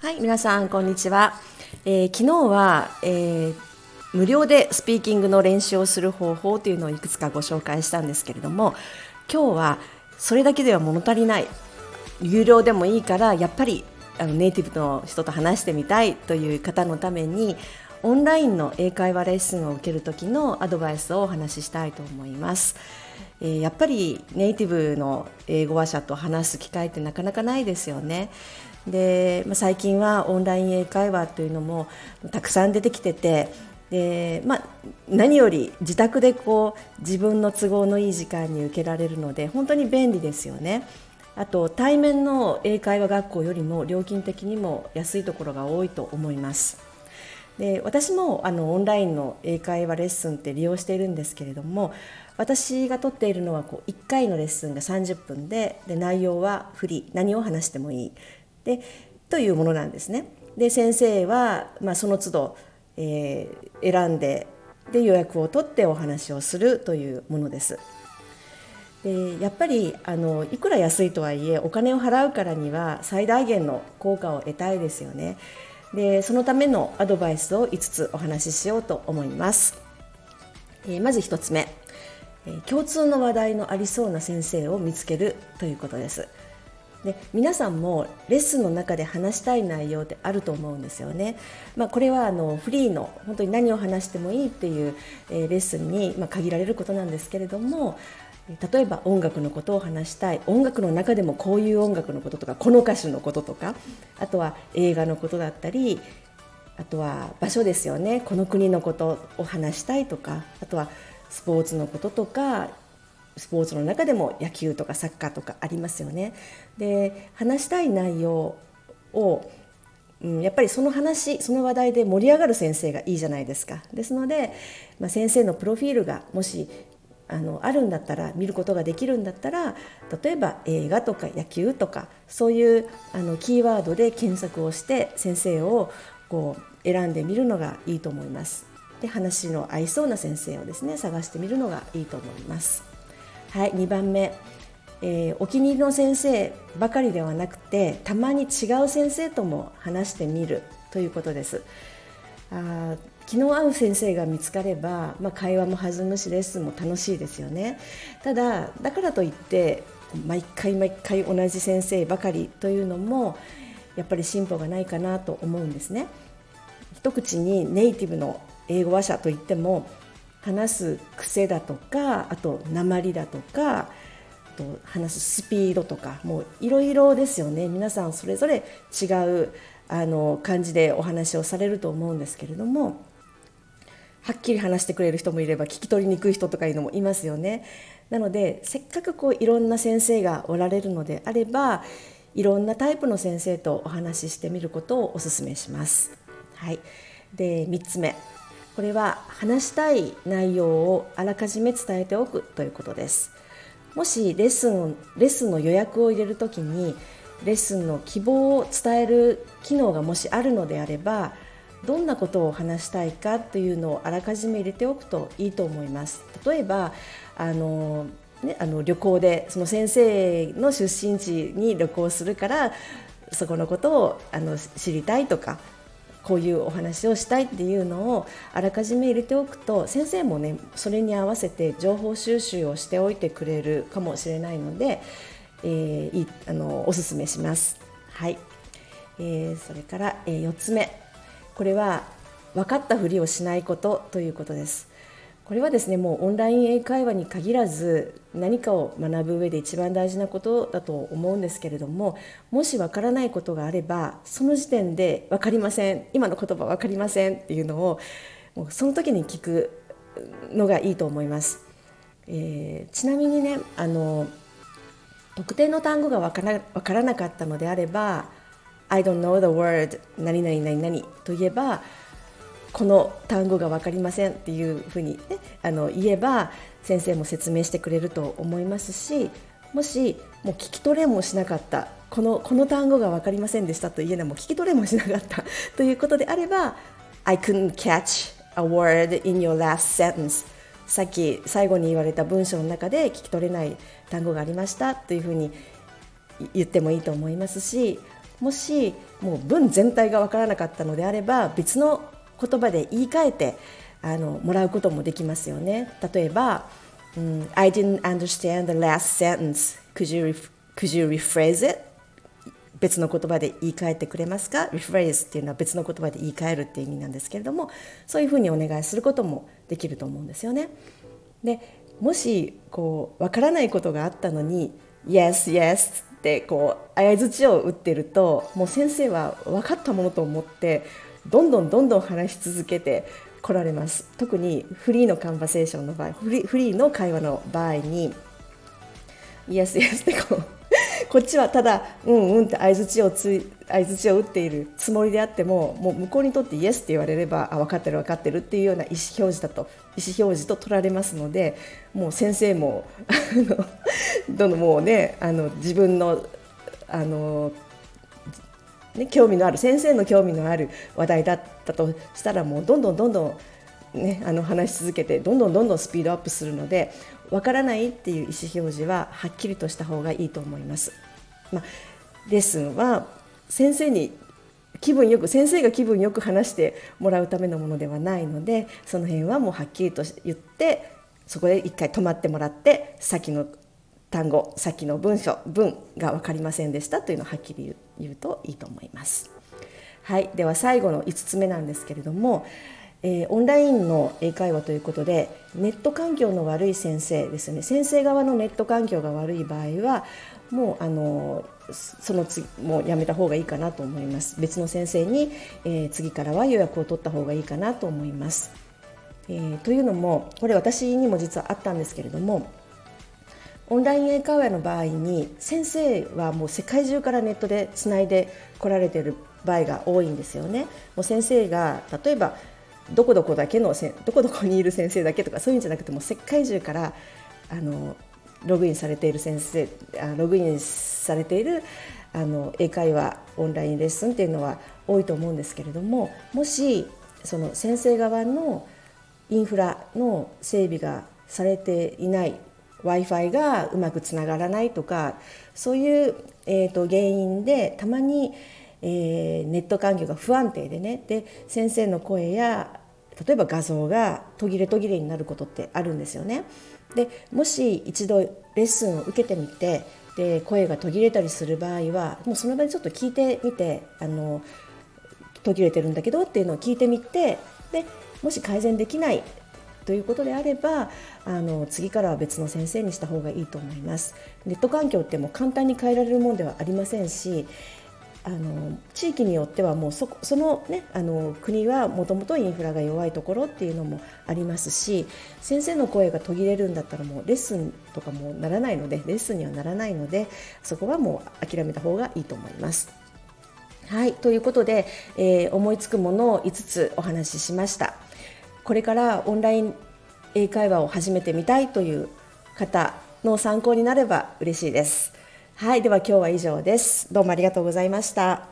はい、皆さんこんにちは。えー、昨日は、えー、無料でスピーキングの練習をする方法というのをいくつかご紹介したんですけれども、今日はそれだけでは物足りない。有料でもいいからやっぱりあのネイティブの人と話してみたいという方のためにオンラインの英会話レッスンを受ける時のアドバイスをお話ししたいと思います。えー、やっぱりネイティブの英語話者と話す機会ってなかなかないですよね。で、まあ、最近はオンライン英会話というのもたくさん出てきててで、まあ、何より自宅でこう自分の都合のいい時間に受けられるので本当に便利ですよね。あと対面の英会話学校よりも料金的にも安いところが多いと思います。で私もあのオンラインの英会話レッスンって利用しているんですけれども私が取っているのはこう1回のレッスンが30分でで内容はフリー何を話してもいいでというものなんですね。で先生は、まあ、その都度、えー、選んでで予約を取ってお話をするというものです。でやっぱりあのいくら安いとはいえお金を払うからには最大限の効果を得たいですよね。でそのためのアドバイスを5つお話ししようと思います、えー、まず1つ目、えー、共通の話題のありそうな先生を見つけるということです。で皆さんもレッスンの中で話したい内容ってあると思うんですよね。まあ、これはあのフリーの本当に何を話してもいいっていう、え、レッスンに、まあ、限られることなんですけれども例えば音楽のことを話したい。音楽の中でもこういう音楽のこととかこの歌手のこととか。あとは映画のことだったり。あとは場所ですよね。この国のことを話したいとか。あとはスポーツのこととか。スポーツの中でも野球とかサッカーとかありますよね。で話したい内容をうん、やっぱりその話その話題で盛り上がる先生がいいじゃないですか。ですので、まあ、先生のプロフィールがもしあのあるんだったら見ることができるんだったら例えば映画とか野球とかそういうあのキーワードで検索をして先生をこう選んでみるのがいいと思います。で話の合いそうな先生をですね探してみるのがいいと思います。はい2番目、えー、お気に入りの先生ばかりではなくてたまに違う先生とも話してみるということです。あ気の合う先生が見つかれば、まあ、会話も弾むしレッスンも楽しいですよね。ただだからといって毎回毎回同じ先生ばかりというのもやっぱり進歩がないかなと思うんですね。一口にネイティブの英語話者といっても話す癖だとかあと鉛だとかと話すスピードとかもういろいろですよね。皆さんそれぞれ違うあの感じでお話をされると思うんですけれどもはっきり話してくれる人もいれば聞き取りにくい人とかいうのもいますよね。なのでせっかくこういろんな先生がおられるのであればいろんなタイプの先生とお話ししてみることをお勧めします。はい、で3つ目これは話したい内容をあらかじめ伝えておくということです。もしレッスンレッスンの予約を入れる時にレッスンの希望を伝える機能がもしあるのであればどんなことを話したいかというのをあらかじめ入れておくといいと思います。例えばあのね、あの旅行でその先生の出身地に旅行するからそこのことをあの知りたいとかこういうお話をしたいっていうのをあらかじめ入れておくと先生もねそれに合わせて情報収集をしておいてくれるかもしれないので、えー、いあのおすすめします。はい、えー、それから、えー、4つ目これは分かったふりをしないことということです。これはですねもうオンライン英会話に限らず何かを学ぶ上で一番大事なことだと思うんですけれどももし分からないことがあればその時点で分かりません。今の言葉分かりませんっていうのをもうその時に聞くのがいいと思います、えー、ちなみにねあの特定の単語が分から分からなかったのであれば I don't know the word 何々何々と言えばこの単語が分かりませんっていうふうに、ね、あの言えば先生も説明してくれると思いますしもしもう聞き取れもしなかったこのこの単語が分かりませんでしたと言えばも聞き取れもしなかった ということであれば I couldn't catch a word in your last sentence. さっき最後に言われた文章の中で聞き取れない単語がありましたというふうに言ってもいいと思いますしもしもう文全体が分からなかったのであれば別の言葉で言い換えてあのもらうこともできますよね。例えば、うん、I didn't understand the last sentence. Could you, could you rephrase it? 別の言葉で言い換えてくれますか？Rephrase っていうのは別の言葉で言い換えるっていう意味なんですけれどもそういうふうにお願いすることもできると思うんですよね。でもしこう分からないことがあったのに「Yes, yes」ってこう相づちを打ってるともう先生は分かったものと思ってどんどんどんどん話し続けて来られます。特にフリーのカンバセーションの場合フリーの会話の場合に「イエスイエス」ってこうこっちはただ「うんうん」って相づちをつ相づちを打っているつもりであってももう向こうにとって「イエス」って言われれば「あ分かってる分かってる」っていうような意思表示だと意思表示と取られますのでもう先生も どんどんもうねあの自分のあのね、興味のある先生の興味のある話題だったとしたらもうどんどんどんどん、ね、あの話し続けてどんどんどんどんスピードアップするのでわからないっていう意思表示ははっきりとした方がいいと思います。まあ、レッスンは先生に気分よく先生が気分よく話してもらうためのものではないのでその辺はもうはっきりと言ってそこで一回止まってもらって先の単語さっきの文章文が分かりませんでしたというのをはっきり言うといいと思います。はい、では最後の5つ目なんですけれども、えー、オンラインの英会話ということでネット環境の悪い先生ですね先生側のネット環境が悪い場合はもうあのその次もうやめた方がいいかなと思います別の先生に、えー、次からは予約を取った方がいいかなと思います。えー、というのもこれ私にも実はあったんですけれどもオンライン英会話の場合に先生はもう世界中からネットでつないで来られている場合が多いんですよね。もう先生が例えばどこどこだけのどこどこにいる先生だけとかそういうんじゃなくても世界中からあのログインされている先生あログインされているあの英会話オンラインレッスンっていうのは多いと思うんですけれどももしその先生側のインフラの整備がされていない w i f i がうまくつながらないとかそういう、えーと、原因でたまに、えー、ネット環境が不安定でねで先生の声や例えば画像が途切れ途切れになることってあるんですよね。でもし一度レッスンを受けてみてで声が途切れたりする場合はもうその場でちょっと聞いてみてあの途切れてるんだけどっていうのを聞いてみてでもし改善できないということであればあの次からは別の先生にした方がいいと思いますネット環境ってもう簡単に変えられるものではありませんしあの地域によってはもうそその,、ね、あの国はもともとインフラが弱いところっていうのもありますし先生の声が途切れるんだったらもうレッスンとかもならないのでレッスンにはならないのでそこはもう諦めた方がいいと思います。はいということで、えー、思いつくものを5つお話ししました。これからオンライン英会話を始めてみたいという方の参考になれば嬉しいです。はい、では今日は以上です。どうもありがとうございました。